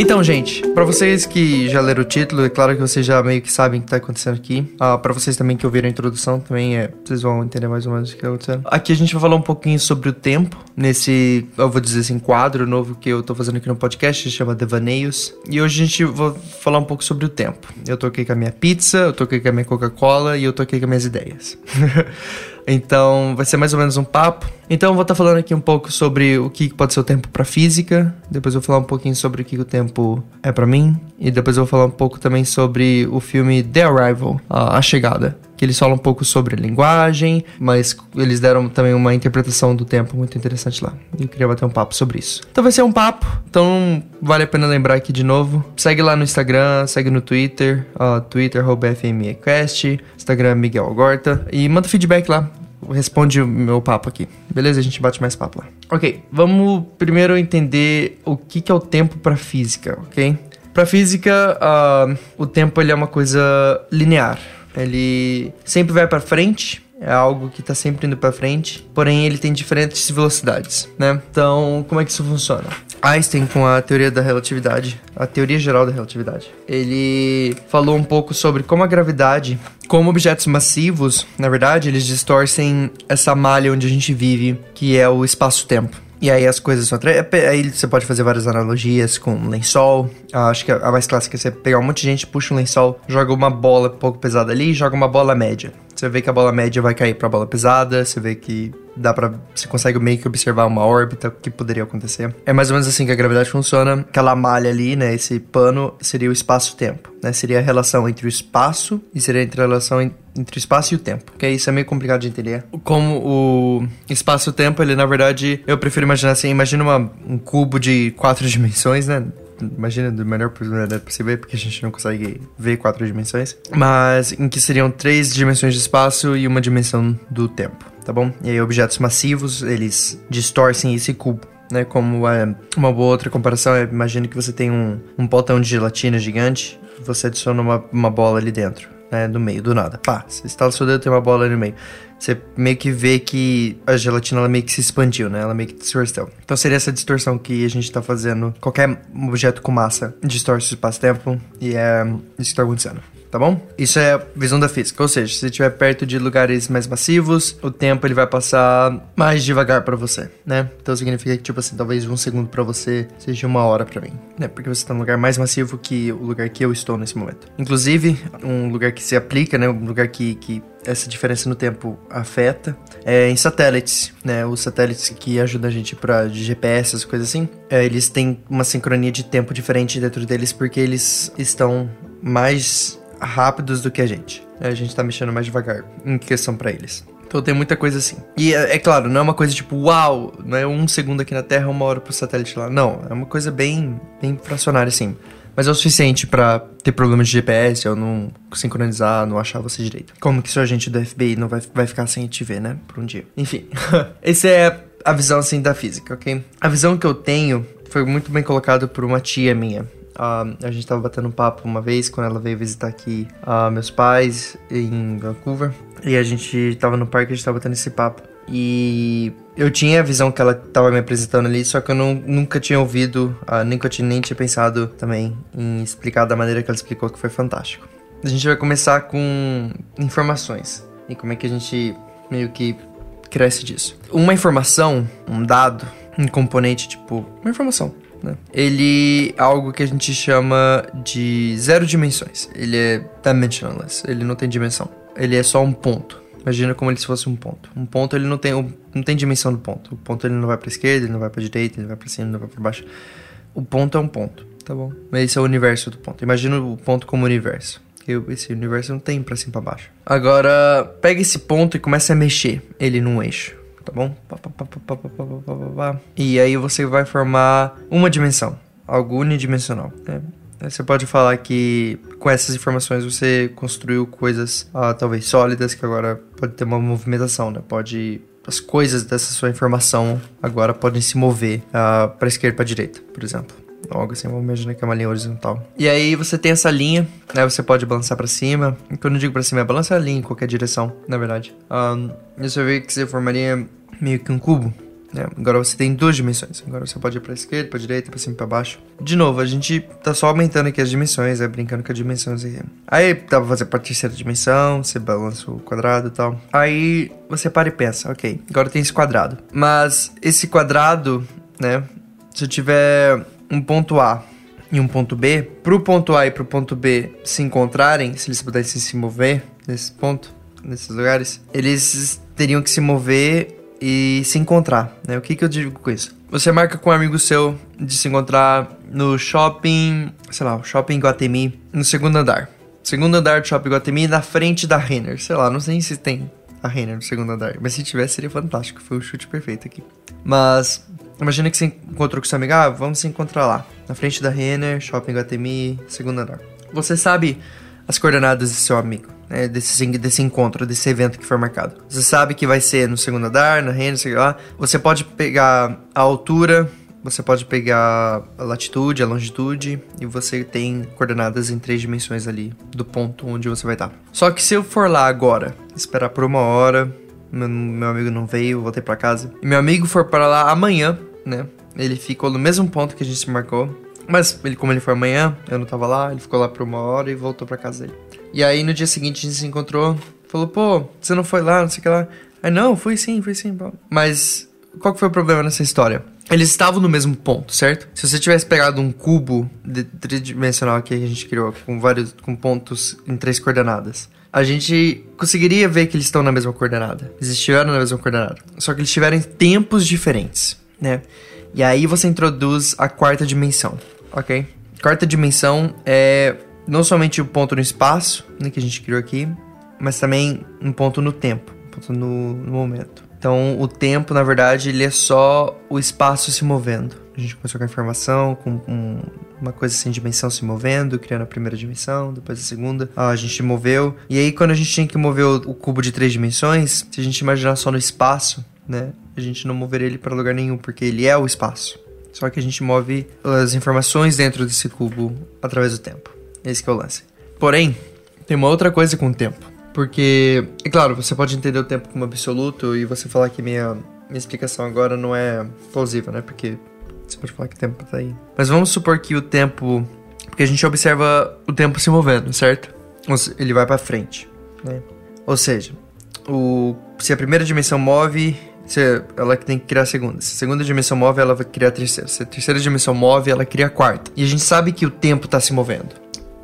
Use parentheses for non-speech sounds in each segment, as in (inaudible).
Então, gente, para vocês que já leram o título, é claro que vocês já meio que sabem o que tá acontecendo aqui. Ah, para vocês também que ouviram a introdução, também é, vocês vão entender mais ou menos o que tá acontecendo. Aqui a gente vai falar um pouquinho sobre o tempo, nesse, eu vou dizer assim, quadro novo que eu tô fazendo aqui no podcast, se chama Devaneios. E hoje a gente vai falar um pouco sobre o tempo. Eu tô aqui com a minha pizza, eu tô aqui com a minha Coca-Cola e eu tô aqui com as minhas ideias. (laughs) Então, vai ser mais ou menos um papo. Então, eu vou estar falando aqui um pouco sobre o que pode ser o tempo para física. Depois, eu vou falar um pouquinho sobre o que o tempo é para mim. E depois, eu vou falar um pouco também sobre o filme The Arrival A Chegada. Que eles falam um pouco sobre linguagem, mas eles deram também uma interpretação do tempo muito interessante lá. Eu queria bater um papo sobre isso. Então, vai ser um papo. Então, vale a pena lembrar aqui de novo. Segue lá no Instagram, segue no Twitter, uh, Twitter, FMEquest, Instagram Miguel Agorta. E manda feedback lá responde o meu papo aqui. Beleza? A gente bate mais papo lá. Ok, vamos primeiro entender o que, que é o tempo para física, ok? Para física, uh, o tempo ele é uma coisa linear. Ele sempre vai para frente, é algo que está sempre indo para frente, porém ele tem diferentes velocidades, né? Então, como é que isso funciona? Einstein, com a teoria da relatividade, a teoria geral da relatividade, ele falou um pouco sobre como a gravidade, como objetos massivos, na verdade, eles distorcem essa malha onde a gente vive, que é o espaço-tempo. E aí as coisas são. É, aí você pode fazer várias analogias com um lençol. Ah, acho que a mais clássica é você pegar um monte de gente, puxa um lençol, joga uma bola um pouco pesada ali e joga uma bola média. Você vê que a bola média vai cair pra bola pesada, você vê que dá para Você consegue meio que observar uma órbita que poderia acontecer. É mais ou menos assim que a gravidade funciona. Aquela malha ali, né? Esse pano seria o espaço-tempo, né? Seria a relação entre o espaço e seria a relação entre o espaço e o tempo. Que isso é meio complicado de entender. Como o espaço-tempo, ele na verdade, eu prefiro imaginar assim, imagina uma, um cubo de quatro (laughs) dimensões, né? Imagina do melhor possível, porque a gente não consegue ver quatro dimensões, mas em que seriam três dimensões de espaço e uma dimensão do tempo, tá bom? E aí objetos massivos, eles distorcem esse cubo. Né, como é, uma boa outra comparação, é, imagina que você tem um, um potão de gelatina gigante, você adiciona uma, uma bola ali dentro, né, no meio, do nada. Pá, você instala seu dedo tem uma bola ali no meio você meio que vê que a gelatina ela meio que se expandiu, né? Ela meio que distorceu. Então seria essa distorção que a gente tá fazendo. Qualquer objeto com massa distorce o espaço-tempo e é isso que tá acontecendo tá bom? Isso é visão da física, ou seja, se estiver perto de lugares mais massivos, o tempo ele vai passar mais devagar para você, né? Então significa que tipo assim, talvez um segundo para você seja uma hora para mim, né? Porque você tá num lugar mais massivo que o lugar que eu estou nesse momento. Inclusive, um lugar que se aplica, né? Um lugar que, que essa diferença no tempo afeta é em satélites, né? Os satélites que ajudam a gente para GPS, essas coisas assim, é, eles têm uma sincronia de tempo diferente dentro deles porque eles estão mais rápidos do que a gente. A gente tá mexendo mais devagar em questão para eles. Então tem muita coisa assim. E é, é, claro, não é uma coisa tipo, uau, não é um segundo aqui na Terra, uma hora pro satélite lá. Não, é uma coisa bem, bem fracionária assim mas é o suficiente para ter problemas de GPS ou não sincronizar, não achar você direito. Como que seu agente do FBI não vai, vai ficar sem te ver, né? Por um dia. Enfim, (laughs) essa é a visão assim da física, ok? A visão que eu tenho foi muito bem colocada por uma tia minha. Uh, a gente tava batendo um papo uma vez quando ela veio visitar aqui uh, meus pais em Vancouver. E a gente tava no parque, a gente tava batendo esse papo. E eu tinha a visão que ela estava me apresentando ali, só que eu não, nunca tinha ouvido, uh, nem, tinha, nem tinha pensado também em explicar da maneira que ela explicou, que foi fantástico. A gente vai começar com informações e como é que a gente meio que cresce disso. Uma informação, um dado, um componente, tipo, uma informação, né? Ele é algo que a gente chama de zero dimensões. Ele é dimensionless, ele não tem dimensão. Ele é só um ponto. Imagina como ele fosse um ponto. Um ponto ele não tem, não tem dimensão do ponto. O ponto ele não vai para esquerda, ele não vai para direita, ele vai para cima, ele não vai para baixo. O ponto é um ponto, tá bom? Mas esse é o universo do ponto. Imagina o ponto como universo. Esse universo não tem para cima para baixo. Agora, pega esse ponto e começa a mexer ele num eixo, tá bom? E aí você vai formar uma dimensão, algo unidimensional. Né? Você pode falar que com essas informações você construiu coisas uh, talvez sólidas que agora pode ter uma movimentação, né? Pode as coisas dessa sua informação agora podem se mover uh, para esquerda para direita, por exemplo. Algo assim, vamos imaginar que é uma linha horizontal. E aí você tem essa linha, né? Você pode balançar para cima. E quando eu digo para cima, é balançar a linha em qualquer direção, na verdade. Um, você vê que você formaria meio que um cubo, Né? Agora você tem duas dimensões. Agora você pode ir pra esquerda, pra direita, pra cima e pra baixo. De novo, a gente tá só aumentando aqui as dimensões, é brincando com as dimensões aqui. Aí dá pra fazer pra terceira dimensão, você balança o quadrado e tal. Aí você para e pensa, ok, agora tem esse quadrado. Mas esse quadrado, né? Se eu tiver um ponto A e um ponto B, pro ponto A e pro ponto B se encontrarem, se eles pudessem se mover nesse ponto, nesses lugares, eles teriam que se mover e se encontrar, né? O que, que eu digo com isso? Você marca com um amigo seu de se encontrar no shopping, sei lá, shopping Guatemi, no segundo andar. Segundo andar do shopping Guatemi, na frente da Renner. Sei lá, não sei se tem a Renner no segundo andar, mas se tivesse seria fantástico. Foi o chute perfeito aqui. Mas imagina que você encontrou com seu amigo, ah, vamos se encontrar lá, na frente da Renner, shopping Guatemi, segundo andar. Você sabe as coordenadas do seu amigo né, desse, desse encontro, desse evento que foi marcado. Você sabe que vai ser no segundo andar, na renda, sei lá. Você pode pegar a altura, você pode pegar a latitude, a longitude, e você tem coordenadas em três dimensões ali do ponto onde você vai estar. Só que se eu for lá agora, esperar por uma hora, meu, meu amigo não veio, voltei para casa, e meu amigo for para lá amanhã, né? Ele ficou no mesmo ponto que a gente se marcou. Mas ele, como ele foi amanhã, eu não tava lá, ele ficou lá por uma hora e voltou para casa dele. E aí no dia seguinte a gente se encontrou, falou, pô, você não foi lá, não sei o que lá. Aí, não, fui sim, fui sim. Mas qual que foi o problema nessa história? Eles estavam no mesmo ponto, certo? Se você tivesse pegado um cubo tridimensional que a gente criou, com vários com pontos em três coordenadas, a gente conseguiria ver que eles estão na mesma coordenada. Eles estiveram na mesma coordenada. Só que eles estiveram em tempos diferentes, né? E aí você introduz a quarta dimensão, ok? Quarta dimensão é não somente o ponto no espaço, né, que a gente criou aqui, mas também um ponto no tempo, um ponto no, no momento. Então, o tempo, na verdade, ele é só o espaço se movendo. A gente começou com a informação, com, uma coisa sem dimensão se movendo, criando a primeira dimensão, depois a segunda. Ah, a gente moveu. E aí, quando a gente tinha que mover o, o cubo de três dimensões, se a gente imaginar só no espaço, né? A gente não moveria ele para lugar nenhum, porque ele é o espaço. Só que a gente move as informações dentro desse cubo através do tempo. Esse que é o lance. Porém, tem uma outra coisa com o tempo. Porque, é claro, você pode entender o tempo como absoluto e você falar que minha, minha explicação agora não é plausível, né? Porque você pode falar que o tempo tá aí. Mas vamos supor que o tempo. Porque a gente observa o tempo se movendo, certo? Ele vai para frente, né? Ou seja, o, se a primeira dimensão move, se ela tem que criar a segunda. Se a segunda dimensão move, ela vai criar a terceira. Se a terceira dimensão move, ela cria a quarta. E a gente sabe que o tempo está se movendo.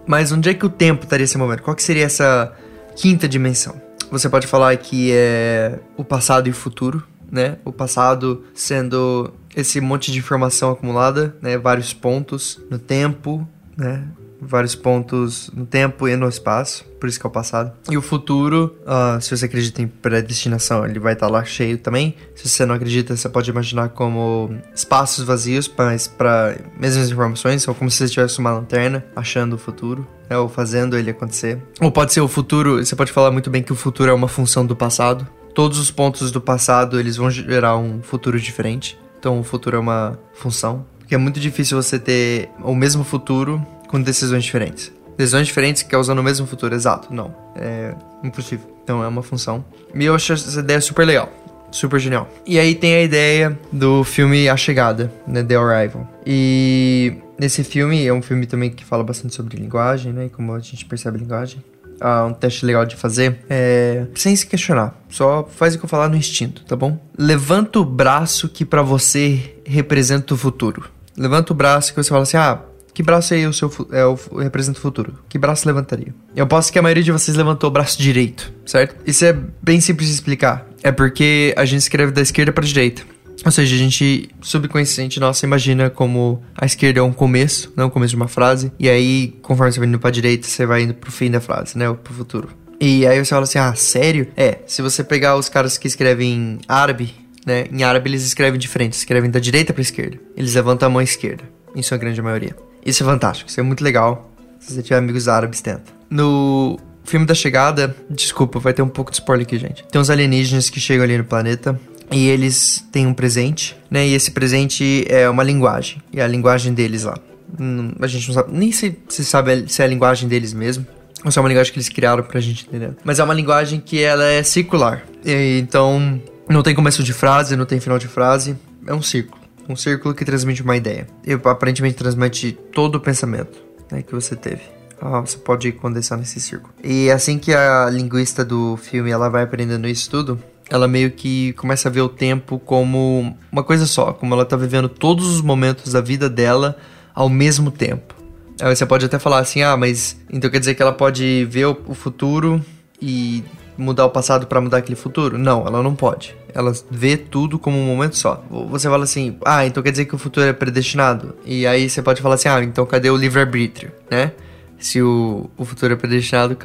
Mas onde é que o tempo estaria se movendo? Qual que seria essa quinta dimensão? Você pode falar que é o passado e o futuro, né? O passado sendo esse monte de informação acumulada, né? Vários pontos no tempo, né? Vários pontos no tempo e no espaço, por isso que é o passado. E o futuro, uh, se você acredita em predestinação, ele vai estar tá lá cheio também. Se você não acredita, você pode imaginar como espaços vazios, mas para mesmas informações, ou como se você tivesse uma lanterna achando o futuro. É, ou fazendo ele acontecer. Ou pode ser o futuro, você pode falar muito bem que o futuro é uma função do passado. Todos os pontos do passado, eles vão gerar um futuro diferente. Então o futuro é uma função. Porque é muito difícil você ter o mesmo futuro com decisões diferentes. Decisões diferentes causando o mesmo futuro, exato. Não, é impossível. Então é uma função. E eu acho essa ideia super legal. Super genial. E aí tem a ideia do filme A Chegada, né? The Arrival. E nesse filme, é um filme também que fala bastante sobre linguagem, né? E como a gente percebe a linguagem. Ah, um teste legal de fazer é sem se questionar. Só faz o que eu falar no instinto, tá bom? Levanta o braço que para você representa o futuro. Levanta o braço que você fala assim: ah, que braço aí o seu é, o, representa o futuro? Que braço levantaria? Eu posso que a maioria de vocês levantou o braço direito, certo? Isso é bem simples de explicar. É porque a gente escreve da esquerda para direita. Ou seja, a gente subconsciente nossa imagina como a esquerda é um começo, não o começo de uma frase, e aí conforme você vai indo para direita, você vai indo pro fim da frase, né, ou pro futuro. E aí você fala assim: "Ah, sério?" É, se você pegar os caras que escrevem árabe, né, em árabe eles escrevem diferente, escrevem da direita para esquerda. Eles levantam a mão esquerda, em sua grande maioria. Isso é fantástico, isso é muito legal. Se você tiver amigos árabes, tenta. No filme da chegada, desculpa, vai ter um pouco de spoiler aqui, gente. Tem uns alienígenas que chegam ali no planeta e eles têm um presente, né? E esse presente é uma linguagem. E a linguagem deles lá. Hum, a gente não sabe, nem se, se sabe se é a linguagem deles mesmo. Ou se é uma linguagem que eles criaram pra gente entender. Mas é uma linguagem que ela é circular. E, então, não tem começo de frase, não tem final de frase. é um círculo. Um círculo que transmite uma ideia. E aparentemente transmite todo o pensamento né, que você teve. Ah, você pode condensar nesse círculo. E assim que a linguista do filme ela vai aprendendo isso tudo, ela meio que começa a ver o tempo como uma coisa só, como ela tá vivendo todos os momentos da vida dela ao mesmo tempo. Aí você pode até falar assim: "Ah, mas então quer dizer que ela pode ver o futuro e mudar o passado para mudar aquele futuro?" Não, ela não pode. Ela vê tudo como um momento só. Você fala assim: "Ah, então quer dizer que o futuro é predestinado?" E aí você pode falar assim: "Ah, então cadê o livre-arbítrio?", né? Se o, o futuro é predestinado,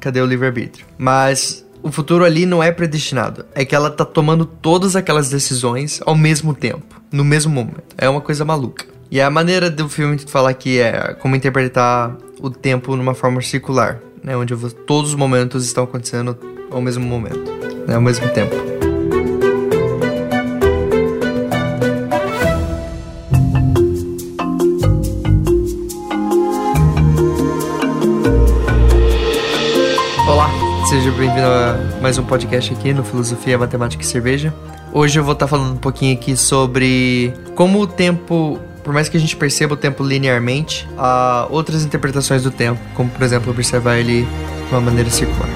cadê o livre-arbítrio? Mas o futuro ali não é predestinado. É que ela tá tomando todas aquelas decisões ao mesmo tempo, no mesmo momento. É uma coisa maluca. E a maneira do filme falar aqui é como interpretar o tempo numa forma circular, né? Onde todos os momentos estão acontecendo ao mesmo momento, né? Ao mesmo tempo. Olá, seja bem-vindo a mais um podcast aqui no Filosofia, Matemática e Cerveja. Hoje eu vou estar falando um pouquinho aqui sobre como o tempo por mais que a gente perceba o tempo linearmente, há outras interpretações do tempo, como por exemplo observar ele de uma maneira circular.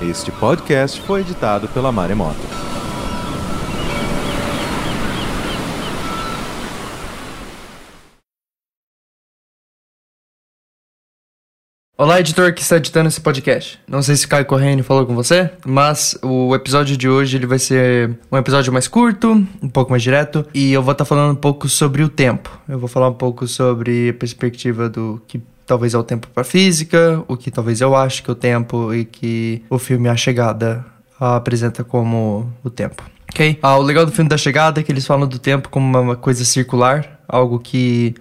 Este podcast foi editado pela Maremoto. Olá, editor que está editando esse podcast. Não sei se Caio Corrêa falou com você, mas o episódio de hoje ele vai ser um episódio mais curto, um pouco mais direto, e eu vou estar falando um pouco sobre o tempo. Eu vou falar um pouco sobre a perspectiva do que talvez é o tempo para física, o que talvez eu acho que é o tempo e que o filme A Chegada apresenta como o tempo. Ok? Ah, o legal do filme da chegada é que eles falam do tempo como uma coisa circular, algo que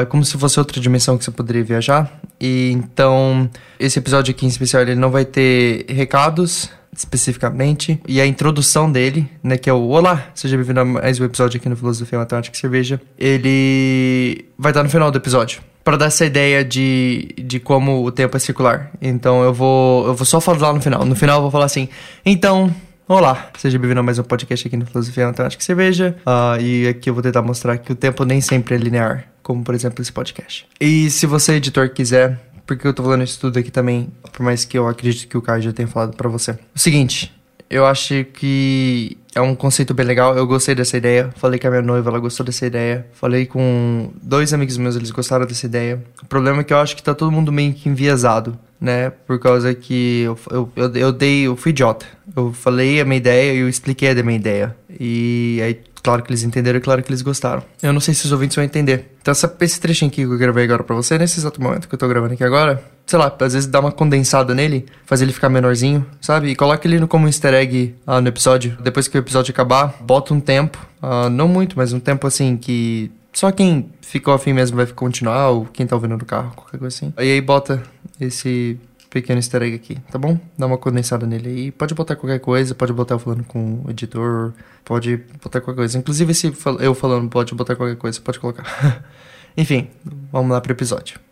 é como se fosse outra dimensão que você poderia viajar. E então, esse episódio aqui em especial, ele não vai ter recados especificamente, e a introdução dele, né, que é o Olá, seja bem-vindo a mais um episódio aqui no Filosofia Matemática e Cerveja, ele vai estar no final do episódio, para dar essa ideia de, de como o tempo é circular. Então eu vou, eu vou só falar no final. No final eu vou falar assim, então, Olá, seja bem-vindo a mais um podcast aqui no Filosofia Matemática e Cerveja. Uh, e aqui eu vou tentar mostrar que o tempo nem sempre é linear, como por exemplo esse podcast. E se você, editor, quiser, porque eu tô falando isso tudo aqui também, por mais que eu acredito que o Caio já tenha falado para você. O seguinte, eu acho que é um conceito bem legal. Eu gostei dessa ideia. Falei com a minha noiva, ela gostou dessa ideia. Falei com dois amigos meus, eles gostaram dessa ideia. O problema é que eu acho que tá todo mundo meio que enviesado, né? Por causa que eu, eu, eu, dei, eu fui idiota. Eu falei a minha ideia e eu expliquei a minha ideia. E aí Claro que eles entenderam e claro que eles gostaram. Eu não sei se os ouvintes vão entender. Então, essa, esse trechinho aqui que eu gravei agora pra você, nesse exato momento que eu tô gravando aqui agora, sei lá, às vezes dá uma condensada nele, faz ele ficar menorzinho, sabe? E coloca ele como um easter egg uh, no episódio. Depois que o episódio acabar, bota um tempo, uh, não muito, mas um tempo assim que só quem ficou afim mesmo vai continuar, ou quem tá ouvindo no carro, qualquer coisa assim. E aí bota esse pequeno easter egg aqui, tá bom? Dá uma condensada nele aí. Pode botar qualquer coisa, pode botar eu falando com o editor, pode botar qualquer coisa. Inclusive, se eu falando pode botar qualquer coisa, pode colocar. (laughs) Enfim, vamos lá pro episódio.